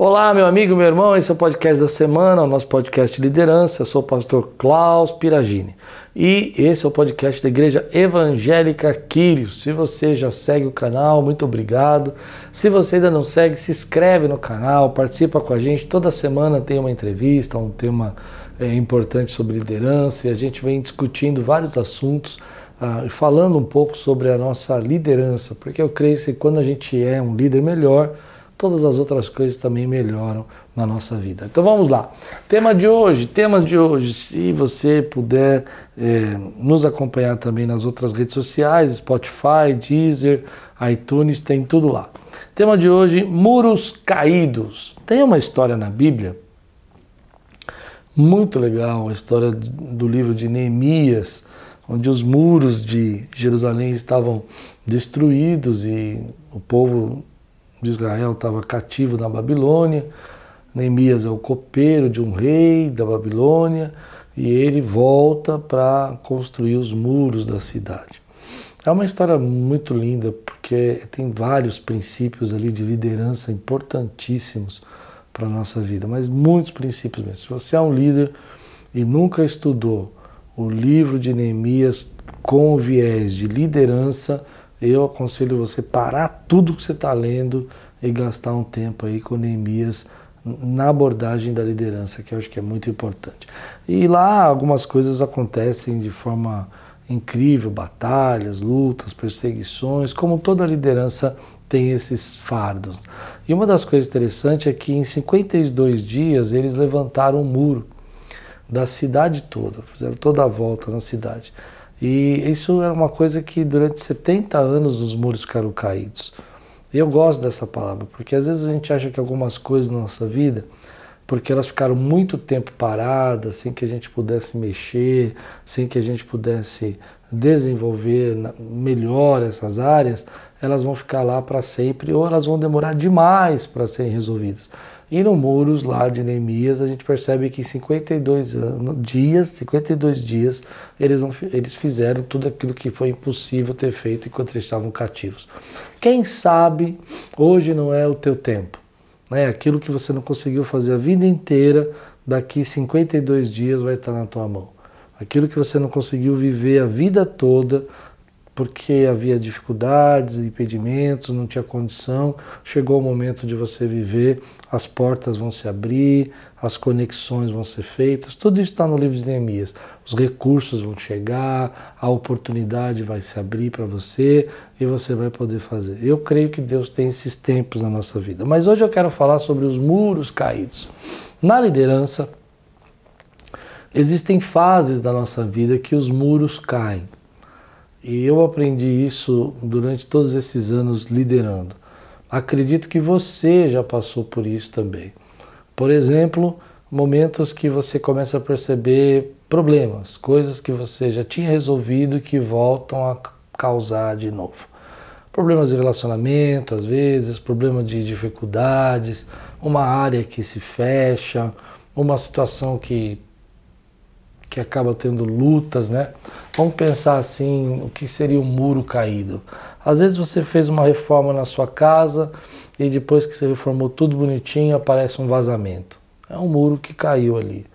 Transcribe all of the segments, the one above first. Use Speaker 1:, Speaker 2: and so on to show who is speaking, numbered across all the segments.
Speaker 1: Olá, meu amigo, meu irmão, esse é o podcast da semana, o nosso podcast de liderança. Eu sou o pastor Klaus Piragini e esse é o podcast da Igreja Evangélica Quírios. Se você já segue o canal, muito obrigado. Se você ainda não segue, se inscreve no canal, participa com a gente. Toda semana tem uma entrevista, um tema é, importante sobre liderança e a gente vem discutindo vários assuntos. Ah, falando um pouco sobre a nossa liderança, porque eu creio que quando a gente é um líder melhor, todas as outras coisas também melhoram na nossa vida. Então vamos lá. Tema de hoje, temas de hoje. Se você puder é, nos acompanhar também nas outras redes sociais, Spotify, Deezer, iTunes, tem tudo lá. Tema de hoje: muros caídos. Tem uma história na Bíblia muito legal, a história do livro de Neemias, onde os muros de Jerusalém estavam destruídos e o povo de Israel estava cativo na Babilônia. Neemias é o copeiro de um rei da Babilônia e ele volta para construir os muros da cidade. É uma história muito linda porque tem vários princípios ali de liderança importantíssimos para a nossa vida, mas muitos princípios mesmo. Se você é um líder e nunca estudou o livro de Neemias com viés de liderança, eu aconselho você parar tudo que você está lendo e gastar um tempo aí com Neemias na abordagem da liderança, que eu acho que é muito importante. E lá algumas coisas acontecem de forma incrível, batalhas, lutas, perseguições, como toda liderança tem esses fardos. E uma das coisas interessantes é que em 52 dias eles levantaram um muro da cidade toda, fizeram toda a volta na cidade. E isso era uma coisa que durante 70 anos os muros ficaram caídos. Eu gosto dessa palavra, porque às vezes a gente acha que algumas coisas na nossa vida, porque elas ficaram muito tempo paradas, sem que a gente pudesse mexer, sem que a gente pudesse desenvolver melhor essas áreas, elas vão ficar lá para sempre ou elas vão demorar demais para serem resolvidas. E no muros lá de Neemias, a gente percebe que em 52 anos, dias, 52 dias, eles, não, eles fizeram tudo aquilo que foi impossível ter feito enquanto eles estavam cativos. Quem sabe hoje não é o teu tempo. Né? Aquilo que você não conseguiu fazer a vida inteira, daqui 52 dias vai estar na tua mão. Aquilo que você não conseguiu viver a vida toda, porque havia dificuldades, impedimentos, não tinha condição. Chegou o momento de você viver, as portas vão se abrir, as conexões vão ser feitas. Tudo isso está no livro de Neemias. Os recursos vão chegar, a oportunidade vai se abrir para você e você vai poder fazer. Eu creio que Deus tem esses tempos na nossa vida. Mas hoje eu quero falar sobre os muros caídos. Na liderança, existem fases da nossa vida que os muros caem. E eu aprendi isso durante todos esses anos liderando. Acredito que você já passou por isso também. Por exemplo, momentos que você começa a perceber problemas, coisas que você já tinha resolvido que voltam a causar de novo. Problemas de relacionamento, às vezes, problema de dificuldades, uma área que se fecha, uma situação que que acaba tendo lutas, né? Vamos pensar assim, o que seria um muro caído? Às vezes você fez uma reforma na sua casa e depois que você reformou tudo bonitinho, aparece um vazamento. É um muro que caiu ali.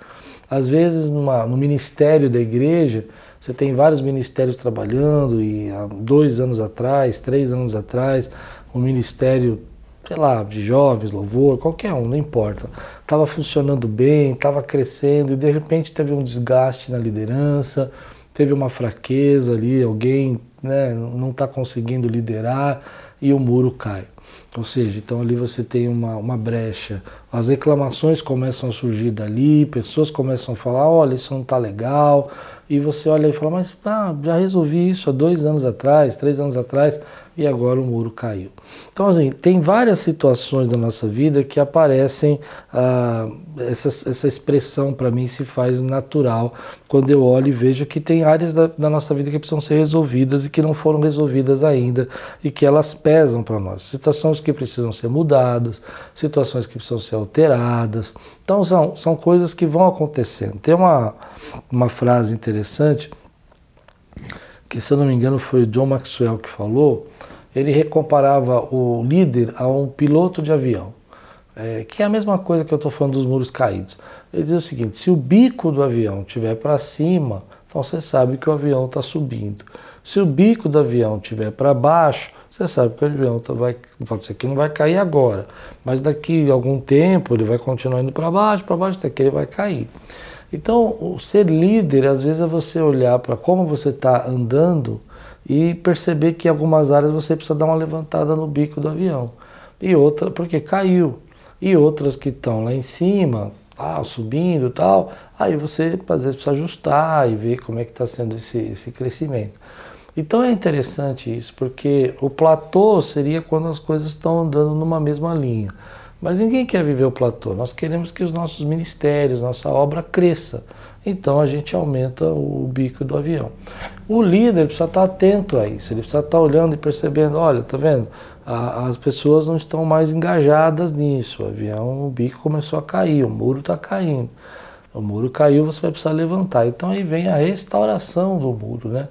Speaker 1: Às vezes numa, no ministério da igreja, você tem vários ministérios trabalhando e há dois anos atrás, três anos atrás, o ministério sei lá, de jovens, louvor, qualquer um, não importa. Estava funcionando bem, estava crescendo e de repente teve um desgaste na liderança, teve uma fraqueza ali, alguém né, não está conseguindo liderar e o muro cai. Ou seja, então ali você tem uma, uma brecha. As reclamações começam a surgir dali, pessoas começam a falar: olha, isso não está legal. E você olha e fala: mas ah, já resolvi isso há dois anos atrás, três anos atrás e agora o muro caiu. Então, assim, tem várias situações da nossa vida que aparecem, ah, essa, essa expressão para mim se faz natural quando eu olho e vejo que tem áreas da, da, nossa vida que precisam ser resolvidas e que não foram resolvidas ainda e que elas pesam para nós. Situações que precisam ser mudadas, situações que precisam ser alteradas. Então, são, são coisas que vão acontecendo. Tem uma, uma frase interessante que se eu não me engano foi o John Maxwell que falou, ele recomparava o líder a um piloto de avião. é, que é a mesma coisa que eu estou falando dos muros caídos. Ele diz o seguinte: se o bico do avião estiver para cima, então você sabe que o avião está subindo. Se o bico do avião estiver para baixo, você sabe que o avião tá, vai, pode ser que não vai cair agora, mas daqui a algum tempo ele vai continuar indo para baixo, para baixo, daqui ele vai cair. Então, o ser líder, às vezes, é você olhar para como você está andando e perceber que em algumas áreas você precisa dar uma levantada no bico do avião. E outra, porque caiu. E outras que estão lá em cima, ah, subindo tal, aí você às vezes precisa ajustar e ver como é que está sendo esse, esse crescimento. Então é interessante isso, porque o platô seria quando as coisas estão andando numa mesma linha. Mas ninguém quer viver o platô. Nós queremos que os nossos ministérios, nossa obra cresça. Então a gente aumenta o bico do avião. O líder precisa estar atento a isso. Ele precisa estar olhando e percebendo, olha, tá vendo? as pessoas não estão mais engajadas nisso. O avião, o bico começou a cair, o muro está caindo. O muro caiu, você vai precisar levantar. Então aí vem a restauração do muro, né?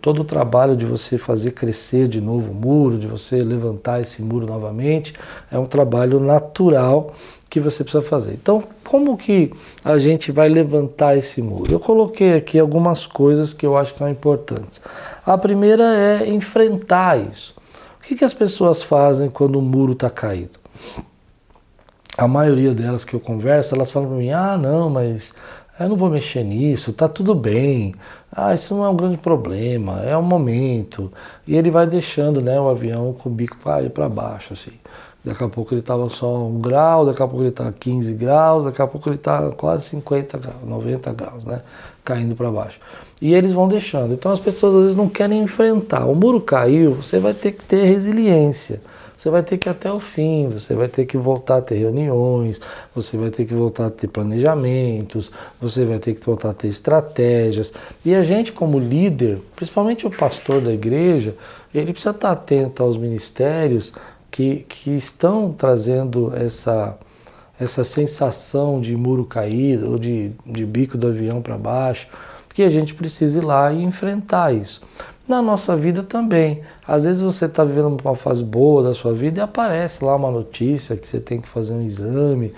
Speaker 1: Todo o trabalho de você fazer crescer de novo o muro, de você levantar esse muro novamente, é um trabalho natural que você precisa fazer. Então, como que a gente vai levantar esse muro? Eu coloquei aqui algumas coisas que eu acho que são importantes. A primeira é enfrentar isso. O que, que as pessoas fazem quando o muro está caído? A maioria delas que eu converso, elas falam para mim: ah, não, mas eu não vou mexer nisso, tá tudo bem. Ah, isso não é um grande problema, é um momento. E ele vai deixando né, o avião com o bico para baixo, assim. Daqui a pouco ele estava só um grau, daqui a pouco ele está 15 graus, daqui a pouco ele está quase 50 graus, 90 graus, né? Caindo para baixo. E eles vão deixando. Então as pessoas às vezes não querem enfrentar. O muro caiu, você vai ter que ter resiliência você vai ter que ir até o fim, você vai ter que voltar a ter reuniões, você vai ter que voltar a ter planejamentos, você vai ter que voltar a ter estratégias. E a gente, como líder, principalmente o pastor da igreja, ele precisa estar atento aos ministérios que, que estão trazendo essa, essa sensação de muro caído ou de, de bico do avião para baixo, porque a gente precisa ir lá e enfrentar isso na nossa vida também. Às vezes você está vivendo uma fase boa da sua vida e aparece lá uma notícia que você tem que fazer um exame,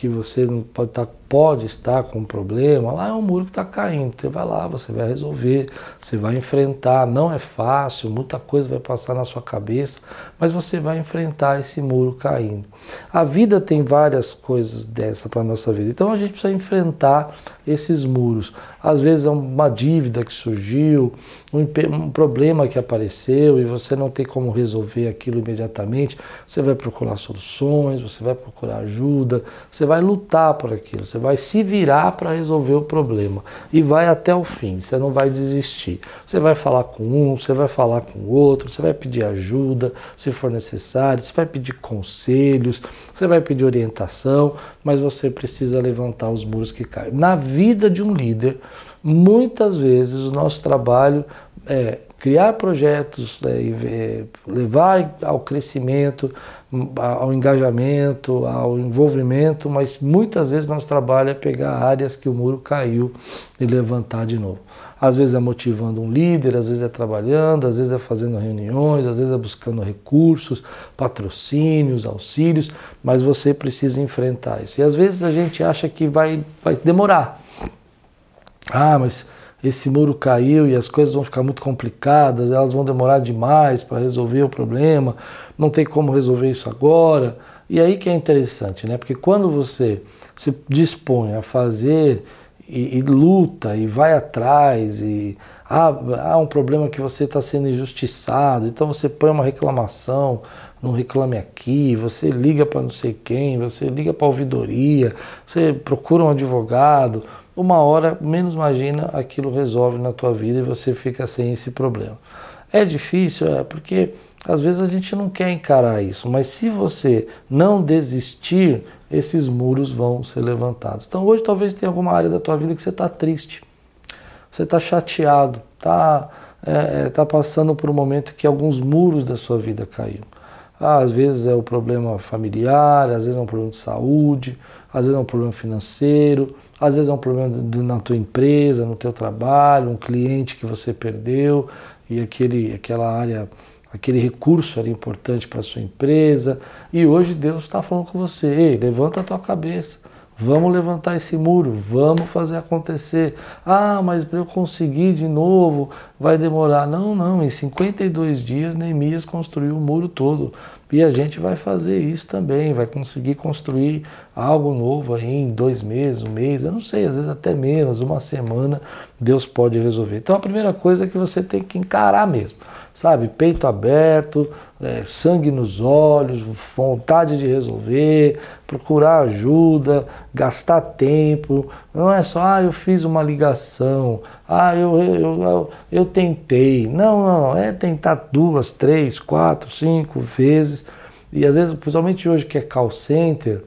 Speaker 1: que você não pode estar, tá, pode estar com um problema, lá é um muro que está caindo. Você vai lá, você vai resolver, você vai enfrentar. Não é fácil, muita coisa vai passar na sua cabeça, mas você vai enfrentar esse muro caindo. A vida tem várias coisas dessa para a nossa vida, então a gente precisa enfrentar esses muros. Às vezes é uma dívida que surgiu, um, um problema que apareceu e você não tem como resolver aquilo imediatamente. Você vai procurar soluções, você vai procurar ajuda, você vai lutar por aquilo, você vai se virar para resolver o problema e vai até o fim. Você não vai desistir. Você vai falar com um, você vai falar com o outro, você vai pedir ajuda se for necessário, você vai pedir conselhos, você vai pedir orientação, mas você precisa levantar os muros que caem. Na vida de um líder, muitas vezes o nosso trabalho é criar projetos, é, levar ao crescimento, ao engajamento, ao envolvimento, mas muitas vezes nosso trabalho é pegar áreas que o muro caiu e levantar de novo. Às vezes é motivando um líder, às vezes é trabalhando, às vezes é fazendo reuniões, às vezes é buscando recursos, patrocínios, auxílios, mas você precisa enfrentar isso. E às vezes a gente acha que vai, vai demorar. Ah, mas esse muro caiu e as coisas vão ficar muito complicadas, elas vão demorar demais para resolver o problema, não tem como resolver isso agora. E aí que é interessante, né? Porque quando você se dispõe a fazer e, e luta e vai atrás e há, há um problema que você está sendo injustiçado, então você põe uma reclamação, não reclame aqui, você liga para não sei quem, você liga para a ouvidoria, você procura um advogado, uma hora, menos imagina, aquilo resolve na tua vida e você fica sem esse problema. É difícil, é, porque às vezes a gente não quer encarar isso, mas se você não desistir, esses muros vão ser levantados. Então hoje talvez tenha alguma área da tua vida que você está triste, você está chateado, está é, é, tá passando por um momento que alguns muros da sua vida caíram. Ah, às vezes é o um problema familiar, às vezes é um problema de saúde, às vezes é um problema financeiro, às vezes é um problema na tua empresa, no teu trabalho, um cliente que você perdeu e aquele, aquela área aquele recurso era importante para a sua empresa, e hoje Deus está falando com você, ei, levanta a tua cabeça, vamos levantar esse muro, vamos fazer acontecer. Ah, mas para eu conseguir de novo vai demorar. Não, não, em 52 dias Neemias construiu o muro todo. E a gente vai fazer isso também, vai conseguir construir algo novo aí em dois meses, um mês, eu não sei, às vezes até menos, uma semana, Deus pode resolver. Então a primeira coisa é que você tem que encarar mesmo sabe? Peito aberto, é, sangue nos olhos, vontade de resolver, procurar ajuda, gastar tempo. Não é só, ah, eu fiz uma ligação, ah, eu, eu, eu, eu tentei. Não, não, é tentar duas, três, quatro, cinco vezes. E às vezes, principalmente hoje que é call center,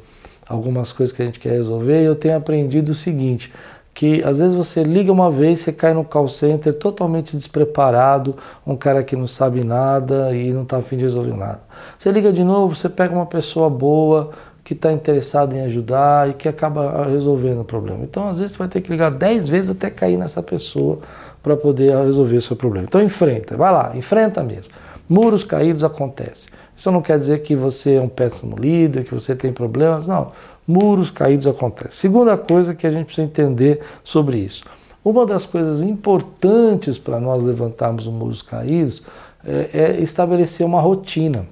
Speaker 1: algumas coisas que a gente quer resolver, eu tenho aprendido o seguinte que às vezes você liga uma vez, você cai no call center totalmente despreparado, um cara que não sabe nada e não está afim de resolver nada. Você liga de novo, você pega uma pessoa boa que está interessada em ajudar e que acaba resolvendo o problema. Então, às vezes, você vai ter que ligar 10 vezes até cair nessa pessoa para poder resolver o seu problema. Então, enfrenta, vai lá, enfrenta mesmo. Muros caídos acontecem. Isso não quer dizer que você é um péssimo líder, que você tem problemas, não muros caídos acontecem. Segunda coisa que a gente precisa entender sobre isso. Uma das coisas importantes para nós levantarmos os muros caídos é, é, estabelecer uma rotina.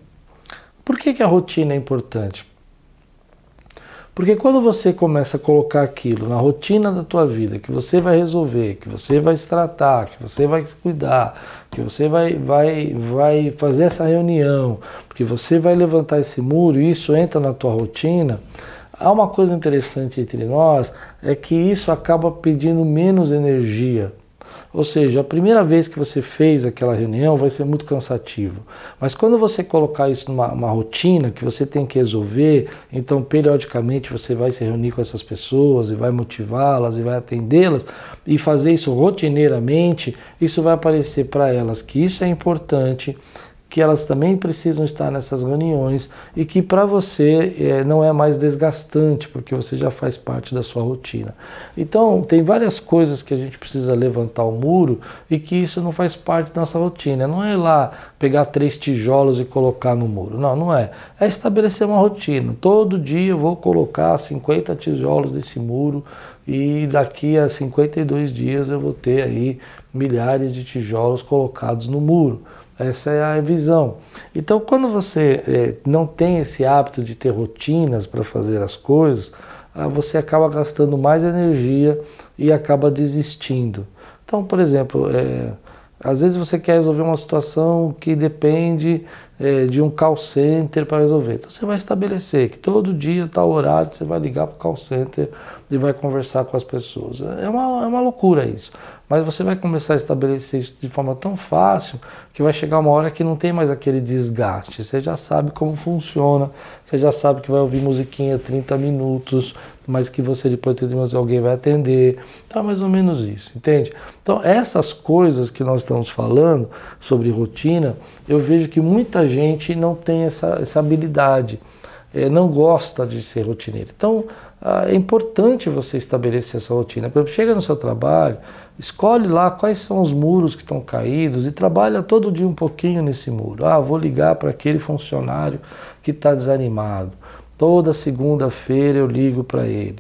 Speaker 1: Por que, que a rotina é importante? Porque quando você começa a colocar aquilo na rotina da tua vida, que você vai resolver, que você vai se tratar, que você vai se cuidar, que você vai, vai, vai fazer essa reunião, que você vai levantar esse muro, e isso entra na tua rotina, Há uma coisa interessante entre nós, é que isso acaba pedindo menos energia. Ou seja, a primeira vez que você fez aquela reunião vai ser muito cansativo. Mas quando você colocar isso numa rotina que você tem que resolver, então periodicamente você vai se reunir com essas pessoas e vai motivá-las e vai atendê-las e fazer isso rotineiramente, isso vai aparecer para elas que isso é importante que elas também precisam estar nessas reuniões e que para você é, não é mais desgastante, porque você já faz parte da sua rotina. Então, tem várias coisas que a gente precisa levantar o muro e que isso não faz parte da nossa rotina. Não é lá pegar três tijolos e colocar no muro. Não, não é. É estabelecer uma rotina. Todo dia eu vou colocar 50 tijolos nesse muro e daqui a 52 dias eu vou ter aí milhares de tijolos colocados no muro. Essa é a visão. Então, quando você é, não tem esse hábito de ter rotinas para fazer as coisas, ah, você acaba gastando mais energia e acaba desistindo. Então, por exemplo, é, às vezes você quer resolver uma situação que depende é, de um call center para resolver. Então você vai estabelecer que todo dia, tal horário, você vai ligar para o call center e vai conversar com as pessoas. É uma, é uma loucura isso. Mas você vai começar a estabelecer isso de forma tão fácil que vai chegar uma hora que não tem mais aquele desgaste. Você já sabe como funciona, você já sabe que vai ouvir musiquinha 30 minutos, mas que você depois de 30 minutos alguém vai atender. Então é mais ou menos isso, entende? Então essas coisas que nós estamos falando sobre rotina, eu vejo que muita gente não tem essa, essa habilidade, é, não gosta de ser rotineiro. Então ah, é importante você estabelecer essa rotina. Por exemplo, chega no seu trabalho, escolhe lá quais são os muros que estão caídos e trabalha todo dia um pouquinho nesse muro. Ah, vou ligar para aquele funcionário que está desanimado. Toda segunda-feira eu ligo para ele.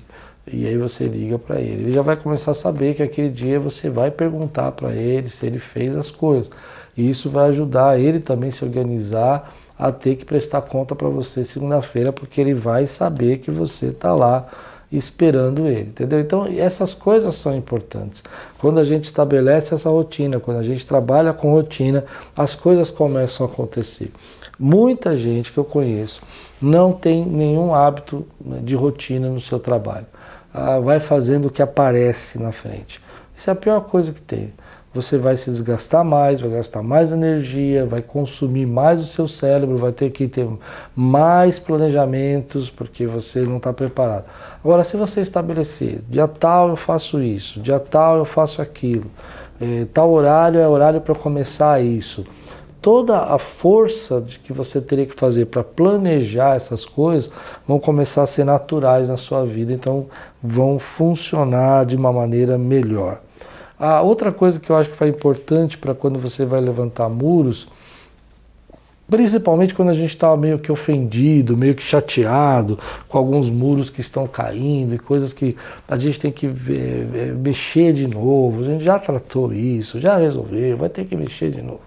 Speaker 1: E aí você liga para ele. Ele já vai começar a saber que aquele dia você vai perguntar para ele se ele fez as coisas. E isso vai ajudar ele também se organizar a ter que prestar conta para você segunda-feira, porque ele vai saber que você está lá esperando ele, entendeu? Então, essas coisas são importantes. Quando a gente estabelece essa rotina, quando a gente trabalha com rotina, as coisas começam a acontecer. Muita gente que eu conheço não tem nenhum hábito né, de rotina no seu trabalho. Ah, vai fazendo o que aparece na frente. Isso é a pior coisa que tem você vai se desgastar mais, vai gastar mais energia, vai consumir mais o seu cérebro, vai ter que ter mais planejamentos porque você não está preparado. Agora, se você estabelecer, dia tal eu faço isso, dia tal eu faço aquilo, é, tal horário é horário para começar isso, toda a força de que você teria que fazer para planejar essas coisas vão começar a ser naturais na sua vida, então vão funcionar de uma maneira melhor. A outra coisa que eu acho que foi importante para quando você vai levantar muros Principalmente quando a gente está meio que ofendido, meio que chateado com alguns muros que estão caindo e coisas que a gente tem que ver, mexer de novo. A gente já tratou isso, já resolveu, vai ter que mexer de novo.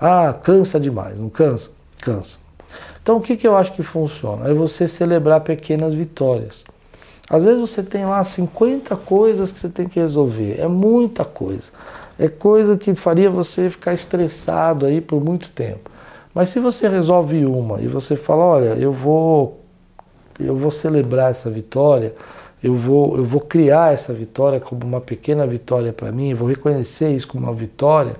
Speaker 1: Ah, cansa demais, não cansa? Cansa. Então o que, que eu acho que funciona? É você celebrar pequenas vitórias. Às vezes você tem lá 50 coisas que você tem que resolver, é muita coisa. É coisa que faria você ficar estressado aí por muito tempo. Mas se você resolve uma e você fala, olha, eu vou eu vou celebrar essa vitória, eu vou eu vou criar essa vitória como uma pequena vitória para mim, vou reconhecer isso como uma vitória,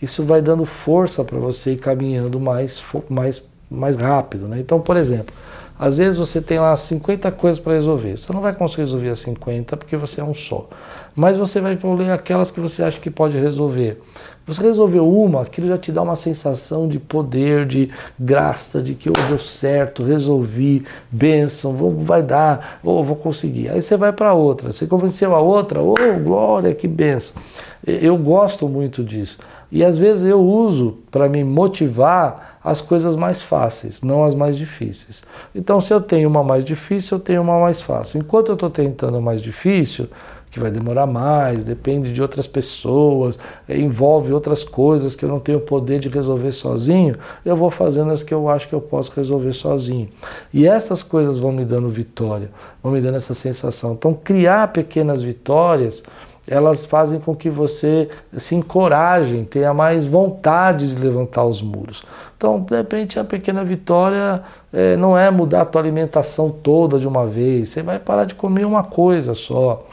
Speaker 1: isso vai dando força para você ir caminhando mais mais mais rápido, né? Então, por exemplo, às vezes você tem lá 50 coisas para resolver. Você não vai conseguir resolver as 50 porque você é um só. Mas você vai ler aquelas que você acha que pode resolver. Você resolveu uma, aquilo já te dá uma sensação de poder, de graça, de que oh, deu certo, resolvi, bênção, vou, vai dar, oh, vou conseguir. Aí você vai para outra, você convenceu a outra, oh, glória, que bênção. Eu gosto muito disso. E às vezes eu uso para me motivar as coisas mais fáceis, não as mais difíceis. Então, se eu tenho uma mais difícil, eu tenho uma mais fácil. Enquanto eu estou tentando a mais difícil, que vai demorar mais, depende de outras pessoas, é, envolve outras coisas que eu não tenho poder de resolver sozinho, eu vou fazendo as que eu acho que eu posso resolver sozinho. E essas coisas vão me dando vitória, vão me dando essa sensação. Então, criar pequenas vitórias elas fazem com que você se encoraje, tenha mais vontade de levantar os muros. Então, de repente, a pequena vitória é, não é mudar a tua alimentação toda de uma vez, você vai parar de comer uma coisa só.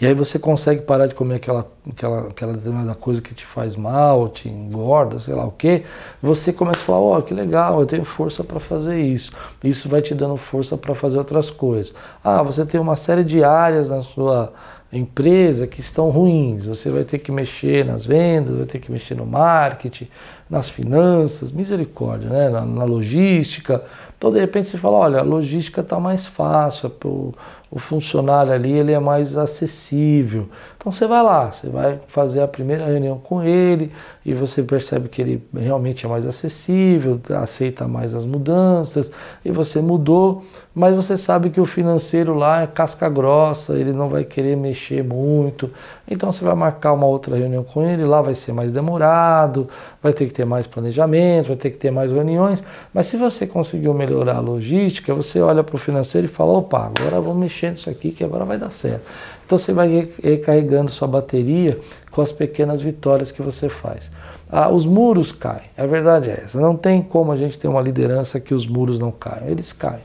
Speaker 1: E aí você consegue parar de comer aquela, aquela, aquela determinada coisa que te faz mal, te engorda, sei lá o quê. Você começa a falar, ó, oh, que legal, eu tenho força para fazer isso. Isso vai te dando força para fazer outras coisas. Ah, você tem uma série de áreas na sua empresa que estão ruins. Você vai ter que mexer nas vendas, vai ter que mexer no marketing, nas finanças, misericórdia, né? na, na logística. Então, de repente, você fala, olha, a logística está mais fácil, o funcionário ali ele é mais acessível. Então você vai lá, você vai fazer a primeira reunião com ele e você percebe que ele realmente é mais acessível, aceita mais as mudanças e você mudou, mas você sabe que o financeiro lá é casca grossa, ele não vai querer mexer muito. Então você vai marcar uma outra reunião com ele, lá vai ser mais demorado, vai ter que ter mais planejamento, vai ter que ter mais reuniões, mas se você conseguiu melhorar a logística, você olha para o financeiro e fala, opa, agora vou mexer mexer nisso aqui que agora vai dar certo. Então você vai recarregando sua bateria com as pequenas vitórias que você faz. Ah, os muros caem, a verdade é essa. Não tem como a gente ter uma liderança que os muros não caem, eles caem.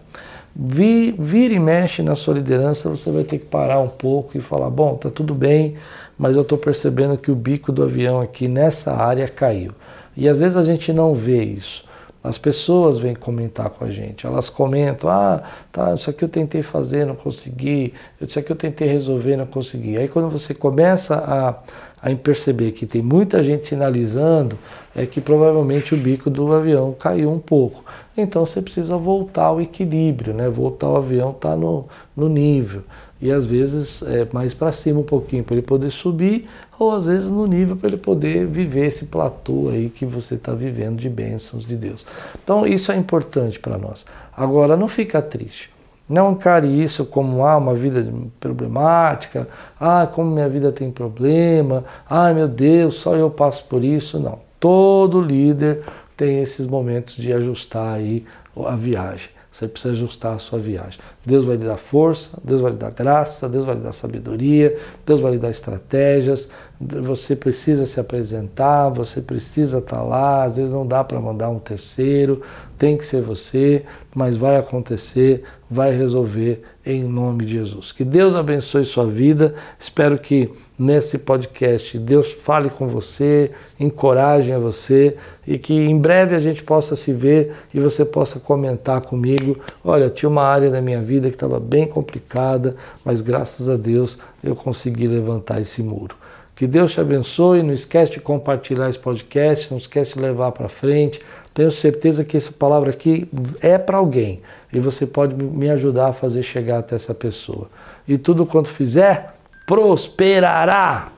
Speaker 1: vira e mexe na sua liderança, você vai ter que parar um pouco e falar: bom, tá tudo bem, mas eu estou percebendo que o bico do avião aqui nessa área caiu. E às vezes a gente não vê isso. As pessoas vêm comentar com a gente, elas comentam, ah, tá, isso aqui eu tentei fazer, não consegui, isso aqui eu tentei resolver, não consegui. Aí quando você começa a, a perceber que tem muita gente sinalizando, é que provavelmente o bico do avião caiu um pouco. Então você precisa voltar ao equilíbrio, né? voltar o avião tá no, no nível e às vezes é, mais para cima um pouquinho para ele poder subir, ou às vezes no nível para ele poder viver esse platô aí que você está vivendo de bênçãos de Deus. Então isso é importante para nós. Agora não fica triste. Não encare isso como ah, uma vida problemática, ah, como minha vida tem problema, ah, meu Deus, só eu passo por isso. Não. Todo líder tem esses momentos de ajustar aí a viagem. Você precisa ajustar a sua viagem. Deus vai lhe dar força, Deus vai lhe dar graça, Deus vai lhe dar sabedoria, Deus vai lhe dar estratégias. Você precisa se apresentar, você precisa estar lá. Às vezes não dá para mandar um terceiro, tem que ser você, mas vai acontecer, vai resolver em nome de Jesus. Que Deus abençoe sua vida. Espero que nesse podcast Deus fale com você, encoraje a você e que em breve a gente possa se ver e você possa comentar comigo. Olha, tinha uma área da minha vida que estava bem complicada, mas graças a Deus eu consegui levantar esse muro. Que Deus te abençoe. Não esquece de compartilhar esse podcast, não esquece de levar para frente. Tenho certeza que essa palavra aqui é para alguém e você pode me ajudar a fazer chegar até essa pessoa. E tudo quanto fizer, prosperará.